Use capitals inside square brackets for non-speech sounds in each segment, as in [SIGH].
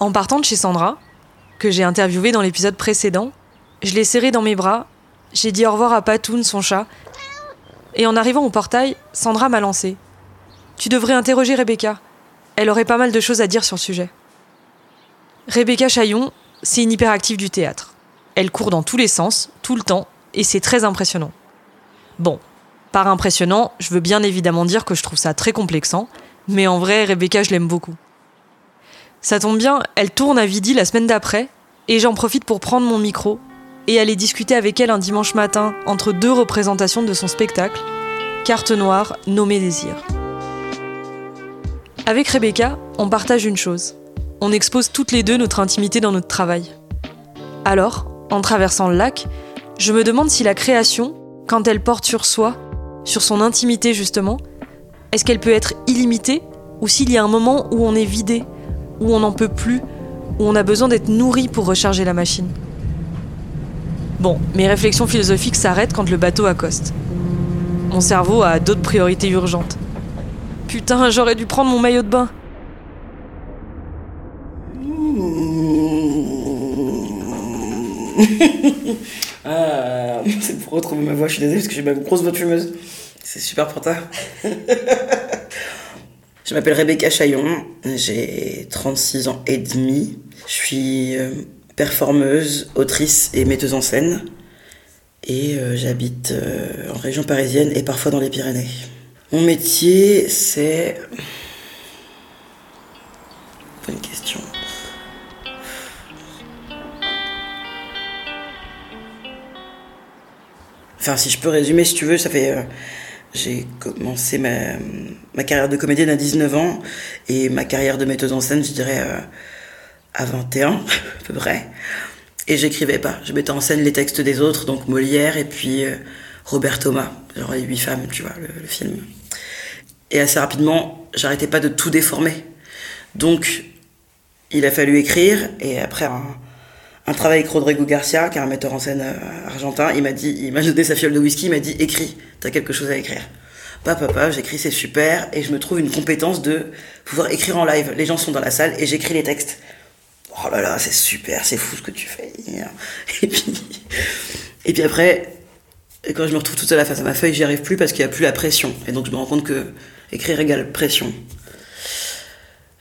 En partant de chez Sandra, que j'ai interviewée dans l'épisode précédent, je l'ai serrée dans mes bras, j'ai dit au revoir à Patoun, son chat, et en arrivant au portail, Sandra m'a lancé. Tu devrais interroger Rebecca. Elle aurait pas mal de choses à dire sur le sujet. Rebecca Chaillon, c'est une hyperactive du théâtre. Elle court dans tous les sens, tout le temps, et c'est très impressionnant. Bon, par impressionnant, je veux bien évidemment dire que je trouve ça très complexant, mais en vrai, Rebecca, je l'aime beaucoup. Ça tombe bien, elle tourne à Vidi la semaine d'après, et j'en profite pour prendre mon micro et aller discuter avec elle un dimanche matin entre deux représentations de son spectacle, Carte noire, nommé Désir. Avec Rebecca, on partage une chose. On expose toutes les deux notre intimité dans notre travail. Alors, en traversant le lac, je me demande si la création, quand elle porte sur soi, sur son intimité justement, est-ce qu'elle peut être illimitée ou s'il y a un moment où on est vidé, où on n'en peut plus, où on a besoin d'être nourri pour recharger la machine Bon, mes réflexions philosophiques s'arrêtent quand le bateau accoste. Mon cerveau a d'autres priorités urgentes. Putain, j'aurais dû prendre mon maillot de bain. [LAUGHS] ah, c'est pour retrouver ma voix, je suis désolée parce que j'ai ma grosse voix fumeuse. C'est super pour toi. [LAUGHS] je m'appelle Rebecca Chaillon, j'ai 36 ans et demi. Je suis euh, performeuse, autrice et metteuse en scène. Et euh, j'habite euh, en région parisienne et parfois dans les Pyrénées. Mon métier, c'est... Bonne question. Enfin, si je peux résumer, si tu veux, ça fait... Euh, j'ai commencé ma, carrière de comédienne à 19 ans et ma carrière de metteuse en scène, je dirais, à 21, [LAUGHS] à peu près. Et j'écrivais pas. Je mettais en scène les textes des autres, donc Molière et puis euh, Robert Thomas, genre les huit femmes, tu vois, le, film. Et assez rapidement, j'arrêtais pas de tout déformer. Donc, il a fallu écrire, et après un, un travail avec Rodrigo Garcia, qui est un metteur en scène euh, argentin, il m'a dit, il m'a donné sa fiole de whisky, il m'a dit, écris, t'as quelque chose à écrire. Papa, papa, j'écris, c'est super, et je me trouve une compétence de pouvoir écrire en live. Les gens sont dans la salle, et j'écris les textes oh là là, c'est super, c'est fou ce que tu fais. Et puis, et puis après, quand je me retrouve toute seule face à ma feuille, j'y arrive plus parce qu'il n'y a plus la pression. Et donc je me rends compte que écrire égale pression.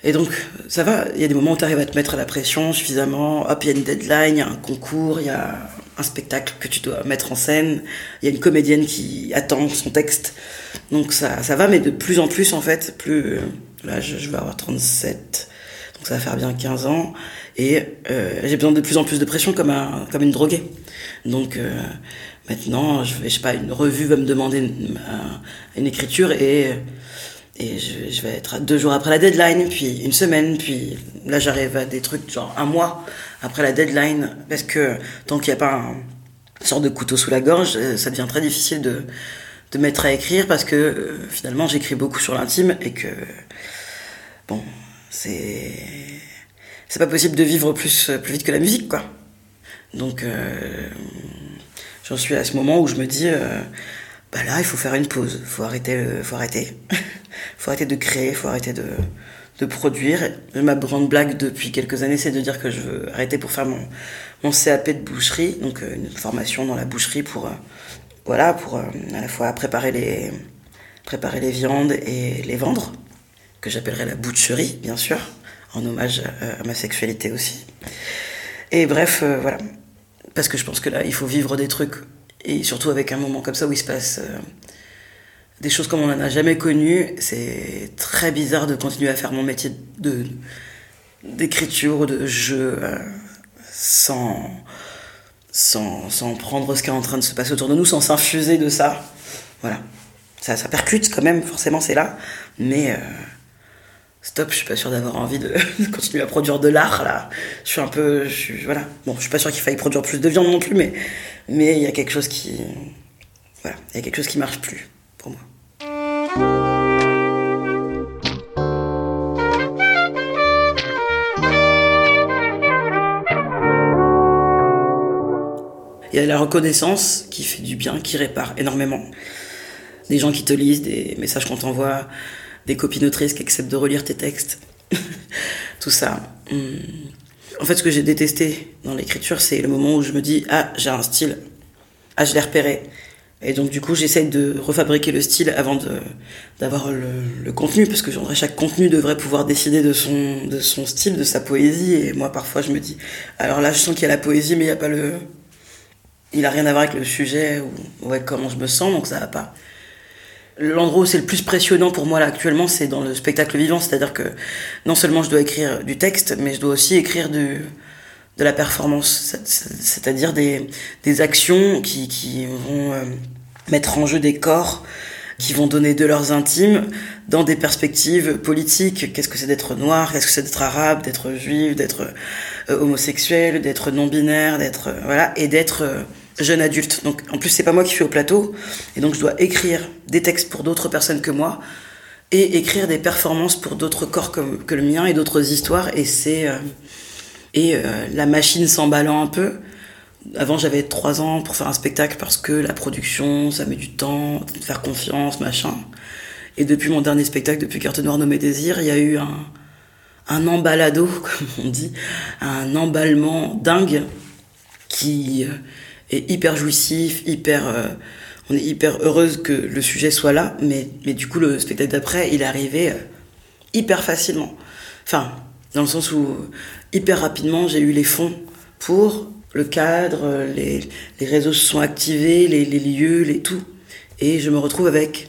Et donc, ça va, il y a des moments où tu arrives à te mettre à la pression suffisamment. Hop, il y a une deadline, il y a un concours, il y a un spectacle que tu dois mettre en scène, il y a une comédienne qui attend son texte. Donc ça, ça va, mais de plus en plus, en fait, plus. Là, je, je vais avoir 37, donc ça va faire bien 15 ans. Et euh, j'ai besoin de plus en plus de pression comme, un, comme une droguée. Donc euh, maintenant, je, vais, je sais pas, une revue va me demander une, une écriture et, et je, vais être deux jours après la deadline, puis une semaine, puis là j'arrive à des trucs genre un mois après la deadline, parce que tant qu'il n'y a pas un, sorte de couteau sous la gorge, euh, ça devient très difficile de, de mettre à écrire parce que euh, finalement j'écris beaucoup sur l'intime et que bon, c'est c'est pas possible de vivre plus, plus vite que la musique, quoi. Donc, euh, j'en suis à ce moment où je me dis, euh, bah là, il faut faire une pause, faut arrêter, euh, faut arrêter, [LAUGHS] faut arrêter de créer, faut arrêter de, de produire. Ma grande blague depuis quelques années, c'est de dire que je veux arrêter pour faire mon, mon CAP de boucherie, donc euh, une formation dans la boucherie pour, euh, voilà, pour euh, à la fois préparer les, préparer les viandes et les vendre, que j'appellerais la boucherie, bien sûr en hommage à, ma sexualité aussi. Et bref, voilà. Parce que je pense que là, il faut vivre des trucs, et surtout avec un moment comme ça où il se passe des choses comme on n'en a jamais connu. C'est très bizarre de continuer à faire mon métier de d'écriture, de jeu, euh, sans, sans, sans prendre ce qui est en train de se passer autour de nous, sans s'infuser de ça. Voilà. Ça, ça percute quand même, forcément, c'est là. Mais stop, je suis pas sûr d'avoir envie [LAUGHS] de, continuer à produire de l'art là. Je suis un peu, je suis, voilà. Bon, je suis pas sûr qu'il faille produire plus de viande non plus, mais mais il y a quelque chose qui, voilà, il y a quelque chose qui marche plus Il y a la reconnaissance qui fait du bien, qui répare énormément. Des gens qui te lisent, des messages qu'on t'envoie, des copines autrices qui acceptent de relire tes textes. [LAUGHS] Tout ça. Hmm. En fait, ce que j'ai détesté dans l'écriture, c'est le moment où je me dis ah j'ai un style, ah je l'ai repéré. Et donc du coup, j'essaye de refabriquer le style avant d'avoir le, contenu, parce que chaque contenu devrait pouvoir décider de son de son style, de sa poésie. Et moi, parfois, je me dis, alors là, je sens qu'il y a la poésie, mais il n'y a pas le, il a rien à voir avec le sujet ou ouais, comment je me sens, donc ça va pas. L'endroit où c'est le plus passionnant pour moi là actuellement, c'est dans le spectacle vivant, c'est-à-dire que non seulement je dois écrire du texte, mais je dois aussi écrire du, de la performance, c'est-à-dire des, des actions qui, qui vont euh, mettre en jeu des corps, qui vont donner de leurs intimes dans des perspectives politiques. Qu'est-ce que c'est d'être noir? Qu'est-ce que c'est d'être arabe, d'être juif, d'être homosexuel, d'être non-binaire, d'être euh, voilà, et d'être jeune adulte. Donc en plus c'est pas moi qui suis au plateau et donc je dois écrire des textes pour d'autres personnes que moi et écrire des performances pour d'autres corps que le mien et d'autres histoires et c'est euh, et euh, la machine s'emballant un peu. Avant j'avais trois ans pour faire un spectacle parce que la production ça met du temps, faire confiance machin. Et depuis mon dernier spectacle, depuis Carte Noire nommé Désir, il y a eu un un emballado [LAUGHS] comme on dit, un emballement dingue qui euh, est hyper jouissif, hyper. Euh, on est hyper heureuse que le sujet soit là, mais, mais du coup, le spectacle d'après, il est arrivé euh, hyper facilement. Enfin, dans le sens où hyper rapidement, j'ai eu les fonds pour le cadre, les, les réseaux se sont activés, les lieux, les tout. Et je me retrouve avec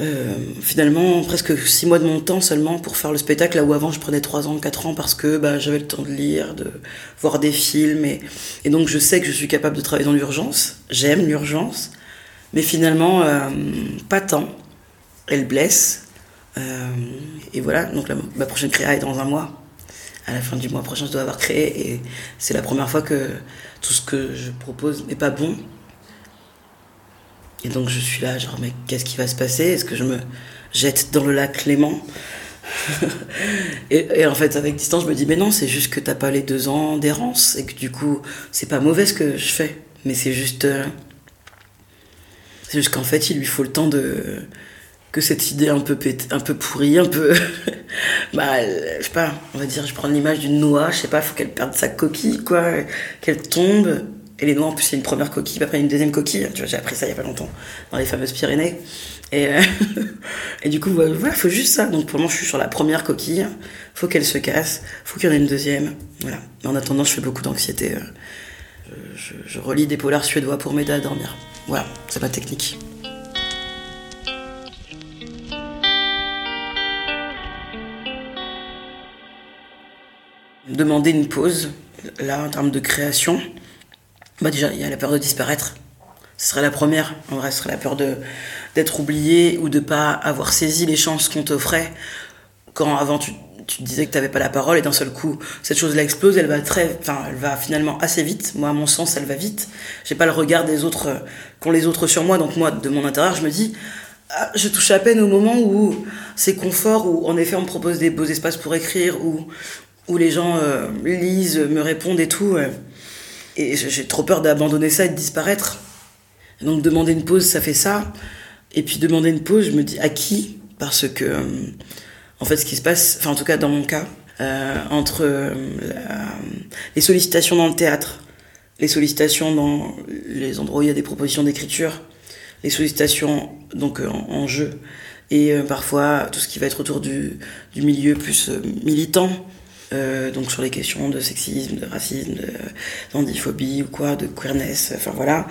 euh, finalement presque six mois de mon temps seulement pour faire le spectacle là où avant je prenais trois ans quatre ans parce que bah, j'avais le temps de lire de voir des films et, donc je sais que je suis capable de travailler dans l'urgence. J'aime l'urgence. Mais finalement euh, pas tant elle blesse. Euh, et voilà. Donc ma prochaine créa est dans un mois. À la fin du mois prochain je dois avoir créé et c'est la première fois que tout ce que je propose n'est pas bon et donc je suis là, genre, mais qu'est-ce qui va se passer? Est-ce que je me jette dans le lac Clément [LAUGHS] et, en fait, avec distance, je me dis, mais non, c'est juste que t'as pas les deux ans d'errance et que du coup, c'est pas mauvais ce que je fais, mais c'est juste. Euh, c'est juste qu'en fait, il lui faut le temps de. que cette idée un peu, un peu pourrie, un peu. [LAUGHS] bah, je sais pas, on va dire, je prends l'image d'une noix, je sais pas, faut qu'elle perde sa coquille, quoi, qu'elle tombe, et les noix, en plus, c'est une première coquille, après une deuxième coquille. Tu vois, j'ai appris ça il y a pas longtemps, dans les fameuses Pyrénées. Et, euh, [LAUGHS] et du coup, voilà, il faut juste ça. Donc pour moi, je suis sur la première coquille. Faut qu'elle se casse. Faut qu'il y en ait une deuxième. Voilà. En attendant, je fais beaucoup d'anxiété. Euh, je, je, relis des polars suédois pour m'aider à dormir. Voilà, c'est ma technique. Demander une pause, là, en termes de création, bah déjà, il y a la peur de disparaître. Ce serait la première, en vrai, ce serait la peur d'être oublié ou de pas avoir saisi les chances qu'on t'offrait quand avant tu, tu disais que tu n'avais pas la parole et d'un seul coup cette chose-là explose, elle va très, enfin elle va finalement assez vite. Moi à mon sens elle va vite. J'ai pas le regard des autres qu'ont les autres sur moi, donc moi de mon intérieur je me dis ah, je touche à peine au moment où c'est confort, où en effet on me propose des beaux espaces pour écrire, où où les gens euh, lisent, me répondent et tout. Et j'ai trop peur d'abandonner ça et de disparaître. Donc demander une pause, ça fait ça. Et puis demander une pause, je me dis à qui? Parce que, euh, en fait, ce qui se passe, enfin en tout cas dans mon cas, euh, entre euh, les sollicitations dans le théâtre, les sollicitations dans les endroits où il y a des propositions d'écriture, les sollicitations donc en, jeu, et parfois tout ce qui va être autour du milieu plus militant, euh, donc sur les questions de sexisme, de racisme, d'andiphobie ou quoi, de queerness, enfin voilà,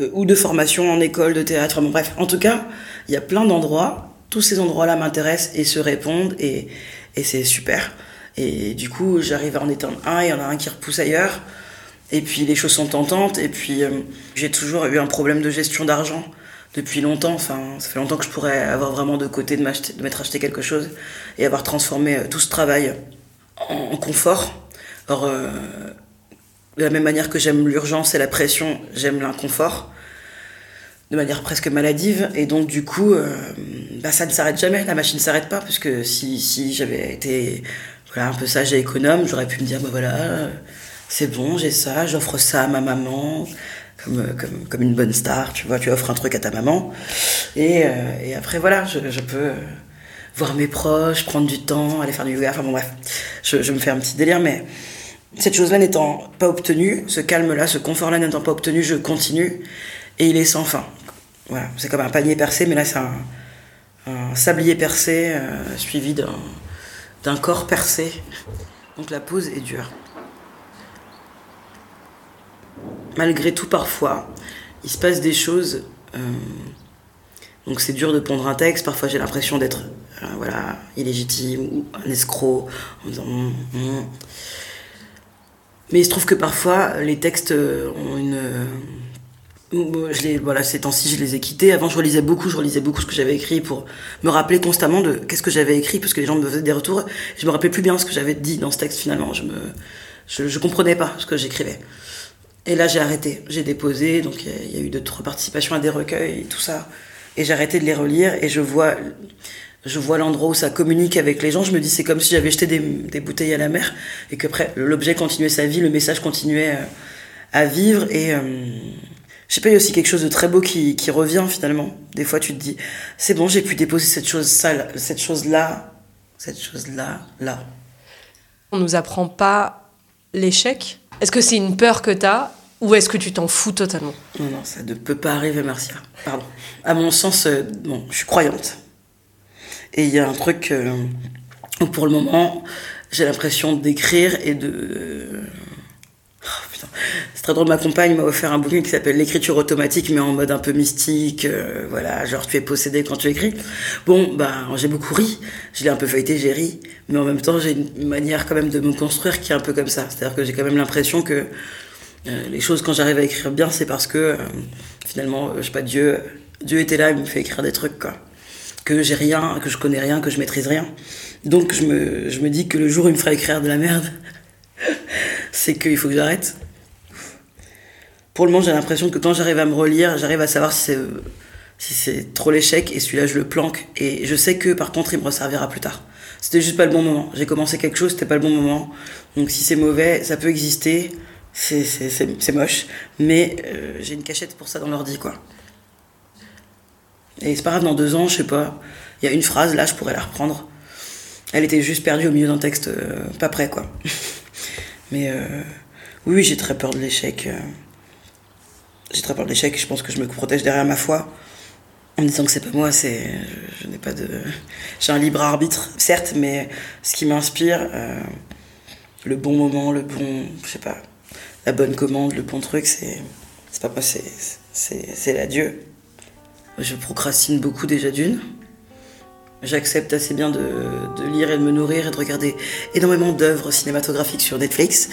euh, ou de formation en école de théâtre, bon bref, en tout cas, il y a plein d'endroits, tous ces endroits-là m'intéressent et se répondent et, et c'est super. Et du coup, j'arrive à en éteindre un, il y en a un qui repousse ailleurs, et puis les choses sont tentantes, et puis euh, j'ai toujours eu un problème de gestion d'argent depuis longtemps. Enfin, ça fait longtemps que je pourrais avoir vraiment de côté de m'être acheté quelque chose et avoir transformé tout ce travail en, confort. Or, euh, de la même manière que j'aime l'urgence et la pression, j'aime l'inconfort de manière presque maladive. Et donc du coup euh, bah, ça ne s'arrête jamais. La machine ne s'arrête pas parce que si, si j'avais été voilà un peu sage et économe j'aurais pu me dire bah voilà c'est bon j'ai ça j'offre ça à ma maman comme, comme, comme une bonne star tu vois tu offres un truc à ta maman. Et, euh, et après voilà je, je peux voir mes proches, prendre du temps, aller faire du yoga, enfin bon bref, je, me fais un petit délire, mais Cette chose-là n'étant pas obtenue, ce calme-là, ce confort-là n'étant pas obtenu, je continue et il est sans fin. Voilà, c'est comme un panier percé, mais là c'est un, sablier percé euh, suivi d'un corps percé. Donc la pause est dure. Malgré tout, parfois, il se passe des choses. Euh, donc c'est dur de pondre un texte. Parfois j'ai l'impression d'être euh, voilà illégitime ou un escroc en disant. Hum, hum. Mais il se trouve que parfois les textes ont une je les, voilà, ces temps-ci, je les ai quittés. Avant, je relisais beaucoup, je relisais beaucoup ce que j'avais écrit pour me rappeler constamment de qu'est-ce que j'avais écrit, parce que les gens me faisaient des retours. Je me rappelais plus bien ce que j'avais dit dans ce texte finalement. Je me, je, je comprenais pas ce que j'écrivais. Et là, j'ai arrêté. J'ai déposé, donc il y, a eu d'autres participations à des recueils et tout ça. Et j'ai arrêté de les relire et je vois, je vois l'endroit où ça communique avec les gens. Je me dis, c'est comme si j'avais jeté des, des, bouteilles à la mer et que l'objet continuait sa vie, le message continuait euh, à vivre et, euh, je sais pas, il y a aussi quelque chose de très beau qui, qui revient finalement. Des fois, tu te dis, c'est bon, j'ai pu déposer cette chose, ça, cette chose-là, cette chose-là, là. On nous apprend pas l'échec. Est-ce que c'est une peur que tu as ou est-ce que tu t'en fous totalement? Non, non, ça ne peut pas arriver, Marcia. Pardon. À mon sens, euh, bon, je suis croyante. Et il y a un truc euh, où pour le moment, j'ai l'impression d'écrire et de c'est très drôle, ma compagne m'a offert un bouquin qui s'appelle L'écriture automatique, mais en mode un peu mystique. Euh, voilà, genre tu es possédé quand tu écris. Bon, ben j'ai beaucoup ri. Je l'ai un peu feuilleté, j'ai ri. Mais en même temps, j'ai une manière quand même de me construire qui est un peu comme ça. C'est-à-dire que j'ai quand même l'impression que euh, les choses, quand j'arrive à écrire bien, c'est parce que euh, finalement, je sais pas, Dieu, Dieu était là, il me fait écrire des trucs, quoi. Que j'ai rien, que je connais rien, que je maîtrise rien. Donc je me, je me dis que le jour où il me fera écrire de la merde, [LAUGHS] c'est qu'il faut que j'arrête pour le moment, j'ai l'impression que quand j'arrive à me relire, j'arrive à savoir si c'est, si trop l'échec et celui-là, je le planque. Et je sais que par contre, il me resservira plus tard. C'était juste pas le bon moment. J'ai commencé quelque chose, c'était pas le bon moment. Donc si c'est mauvais, ça peut exister. C'est, moche. Mais euh, j'ai une cachette pour ça dans l'ordi, quoi. Et c'est pas grave, dans deux ans, je sais pas. Il y a une phrase, là, je pourrais la reprendre. Elle était juste perdue au milieu d'un texte euh, pas prêt, quoi. [LAUGHS] Mais euh, oui, j'ai très peur de l'échec j'ai très peur de l'échec. Je pense que je me protège derrière ma foi en disant que c'est pas moi, c'est je, n'ai pas de j'ai un libre arbitre certes, mais ce qui m'inspire, euh, le bon moment, le bon, je sais pas, la bonne commande, le bon truc, c'est c'est pas moi, c'est c'est la Dieu. Je procrastine beaucoup déjà d'une. J'accepte assez bien de, lire et de me nourrir et de regarder énormément d'œuvres cinématographiques sur Netflix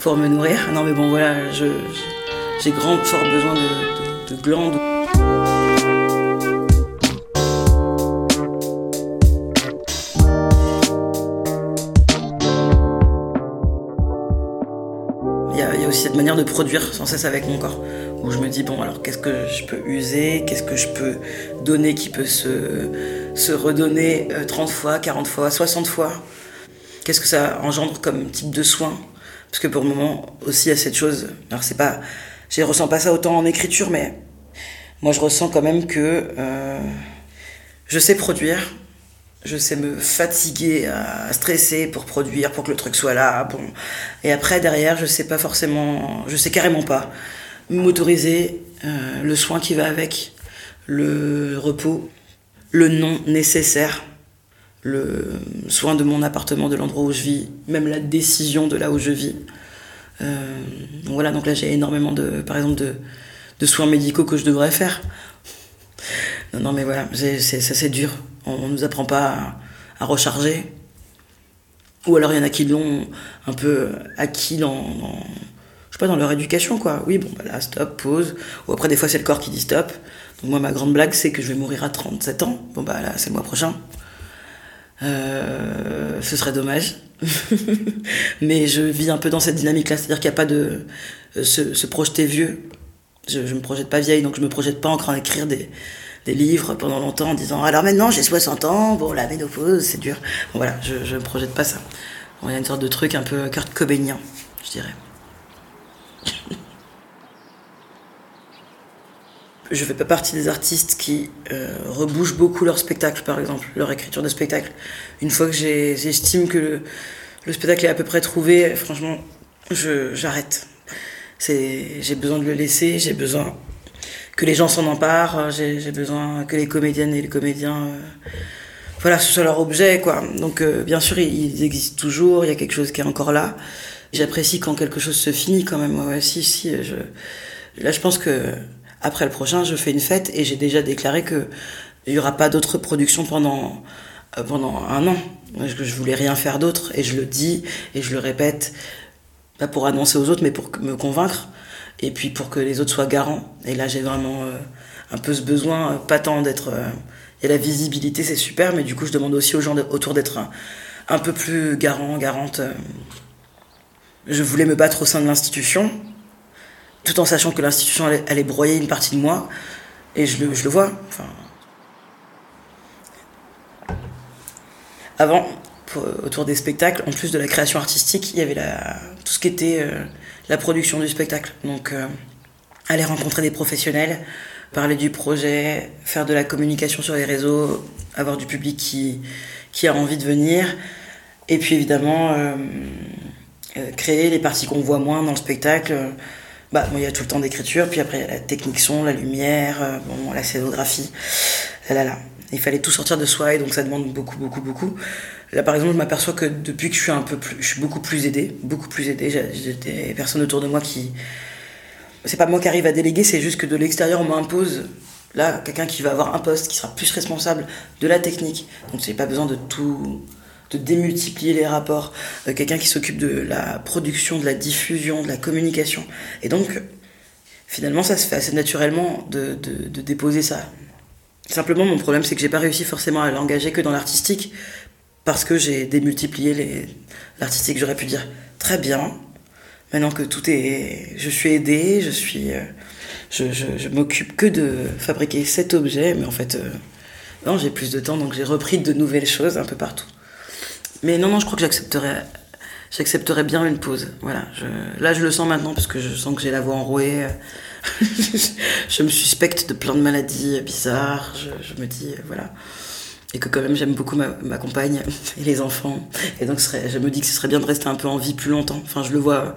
pour me nourrir. Non mais bon voilà, j'ai grand fort besoin de, de, glandes. Aussi cette manière de produire sans cesse avec mon corps, où je me dis, bon, alors qu'est-ce que je peux user, qu'est-ce que je peux donner qui peut se, se redonner 30 euh, fois, 40 fois, 60 fois? Qu'est-ce que ça engendre comme type de soin? Parce que pour le moment aussi, il y a cette chose, alors c'est pas je ressens pas ça autant en écriture, mais moi je ressens quand même que euh, je sais produire, je sais me fatiguer, à stresser pour produire, pour que le truc soit là. Bon, et après derrière, je sais pas forcément, je sais carrément pas m'autoriser euh, le soin qui va avec, le repos, le non nécessaire, le soin de mon appartement, de l'endroit où je vis, même la décision de là où je vis. Euh, voilà, donc là j'ai énormément de, par exemple, de, de soins médicaux que je devrais faire. Non, mais voilà, c'est, dur. On, ne nous apprend pas à, recharger. Ou alors il y en a qui l'ont un peu acquis dans, je sais pas, dans leur éducation, quoi. Oui, bon, bah là, stop, pause. Ou après, des fois, c'est le corps qui dit stop. Moi, ma grande blague, c'est que je vais mourir à 37 ans. Bon, bah là, c'est le mois prochain. Euh, ce serait dommage. [LAUGHS] mais je vis un peu dans cette dynamique-là, c'est-à-dire qu'il n'y a pas de euh, se, projeter vieux. Je, ne me projette pas vieille, donc je me projette pas encore à écrire des, des livres pendant longtemps en disant alors maintenant j'ai 60 ans, bon la ménopause c'est dur. Bon, voilà, je, me projette pas ça. il y a une sorte de truc un peu Kurt Cobainien, je dirais. je fais pas partie des artistes qui euh, rebougent beaucoup leur spectacle, par exemple, leur écriture de spectacle. Une fois que j'estime que le, spectacle est à peu près trouvé, franchement, j'arrête. J'ai besoin de le laisser, j'ai besoin que les gens s'en emparent, j'ai besoin que les comédiennes et les comédiens euh, voilà, ce soit leur objet quoi. Donc euh, bien sûr, ils, existent toujours, il y a quelque chose qui est encore là. J'apprécie quand quelque chose se finit quand même. Ouais, si si je là je pense que après le prochain, je fais une fête et j'ai déjà déclaré que il y aura pas d'autres productions pendant euh, pendant un an. Je, je voulais rien faire d'autre et je le dis et je le répète pas pour annoncer aux autres, mais pour me convaincre, et puis pour que les autres soient garants. Et là, j'ai vraiment euh, un peu ce besoin, euh, pas tant d'être... Il y a la visibilité, c'est super, mais du coup, je demande aussi aux gens autour d'être un, peu plus garant, garante. Je voulais me battre au sein de l'institution, tout en sachant que l'institution allait, broyer une partie de moi, et je le, vois. Avant, autour des spectacles, en plus de la création artistique, il y avait tout ce qui était euh, la production du spectacle. Donc, euh, aller rencontrer des professionnels, parler du projet, faire de la communication sur les réseaux, avoir du public qui, a envie de venir. Et puis évidemment, euh, créer les parties qu'on voit moins dans le spectacle. Bah, il y a tout le temps d'écriture, puis après la technique son, la lumière, la scénographie. Là, là, Il fallait tout sortir de soi et donc ça demande beaucoup, beaucoup, beaucoup. Là, par exemple, je m'aperçois que depuis que je suis un peu plus, je suis beaucoup plus aidée, beaucoup plus aidée. J'ai des personnes autour de moi qui, c'est pas moi qui arrive à déléguer, c'est juste que de l'extérieur on m'impose là quelqu'un qui va avoir un poste, qui sera plus responsable de la technique. Donc j'ai pas besoin de tout, de démultiplier les rapports. Euh, quelqu'un qui s'occupe de la production, de la diffusion, de la communication. Et donc finalement ça se fait assez naturellement de, de, de déposer ça. Simplement, mon problème, c'est que j'ai pas réussi forcément à l'engager que dans l'artistique, parce que j'ai démultiplié l'artistique. J'aurais pu dire très bien. Maintenant que tout est, je suis aidée, je suis, euh, je, m'occupe que de fabriquer cet objet, mais en fait, euh, non, j'ai plus de temps, donc j'ai repris de nouvelles choses un peu partout. Mais non, non, je crois que j'accepterais, j'accepterais bien une pause. Voilà, là, je le sens maintenant parce que je sens que j'ai la voix enrouée. [LAUGHS] je me suspecte de plein de maladies bizarres. Je, je me dis, voilà et que quand même j'aime beaucoup ma, compagne et les enfants. Et donc je me dis que ce serait bien de rester un peu en vie plus longtemps. Enfin, je le vois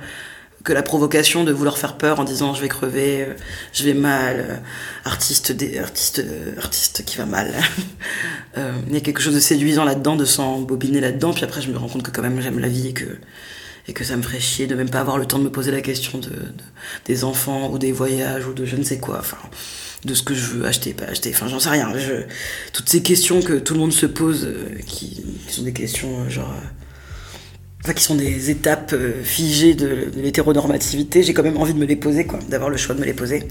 que la provocation de vouloir faire peur en disant je vais crever, euh, je vais mal, euh, artiste, artiste, euh, artiste qui va mal. [LAUGHS] Il y a quelque chose de séduisant là-dedans, de s'embobiner là-dedans. Puis après, je me rends compte que quand même j'aime la vie et que et que ça me ferait chier de même pas avoir le temps de me poser la question de, de des enfants ou des voyages ou de je ne sais quoi. Enfin de ce que je veux acheter, pas acheter. Enfin, j'en sais rien. Toutes ces questions que tout le monde se pose, euh, qui, sont des questions euh, genre. Euh, qui sont des étapes figées de, de l'hétéronormativité, j'ai quand même envie de me les poser, quoi, d'avoir le choix de me les poser.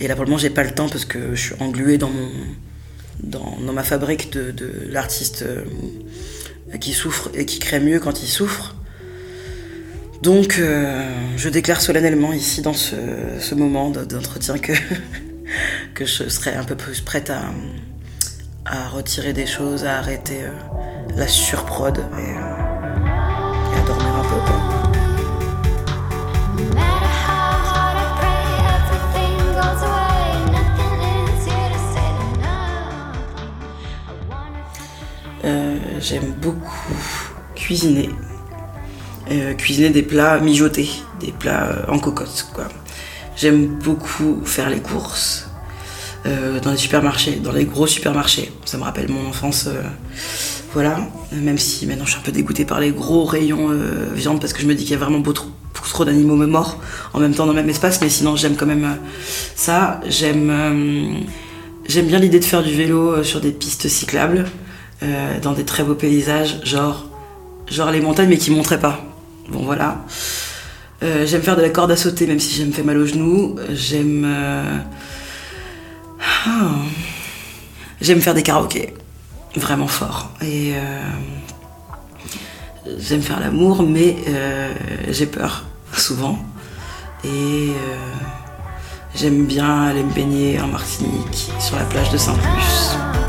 Et là, pour le moment, j'ai pas le temps parce que je suis engluée dans mon. dans, dans ma fabrique de l'artiste qui souffre et qui crée mieux quand il souffre. Donc, euh, je déclare solennellement ici, dans ce, moment d'entretien, que [LAUGHS] que je serais un peu plus prête à, à retirer des choses, à arrêter euh, la surprod et, euh, et, à dormir un peu. J'aime beaucoup cuisiner. Euh, cuisiner des plats mijotés, des plats euh, en cocotte. J'aime beaucoup faire les courses euh, dans les supermarchés, dans les gros supermarchés. Ça me rappelle mon enfance. Voilà, même si maintenant je suis un peu dégoûtée par les gros rayons viande parce que je me dis qu'il y a vraiment beaucoup trop, d'animaux morts en même temps dans le même espace, mais sinon j'aime quand même ça. J'aime bien l'idée de faire du vélo sur des pistes cyclables, dans des très beaux paysages, genre, genre les montagnes mais qui montraient pas. Bon voilà. Euh, j'aime faire de la corde à sauter, même si j'ai me mal aux genoux. J'aime. Euh... Oh. J'aime faire des karaokés. Vraiment fort. Et. Euh... J'aime faire l'amour, mais j'ai peur, souvent. Et. J'aime bien aller me baigner en Martinique, sur la plage de Saint-Plus.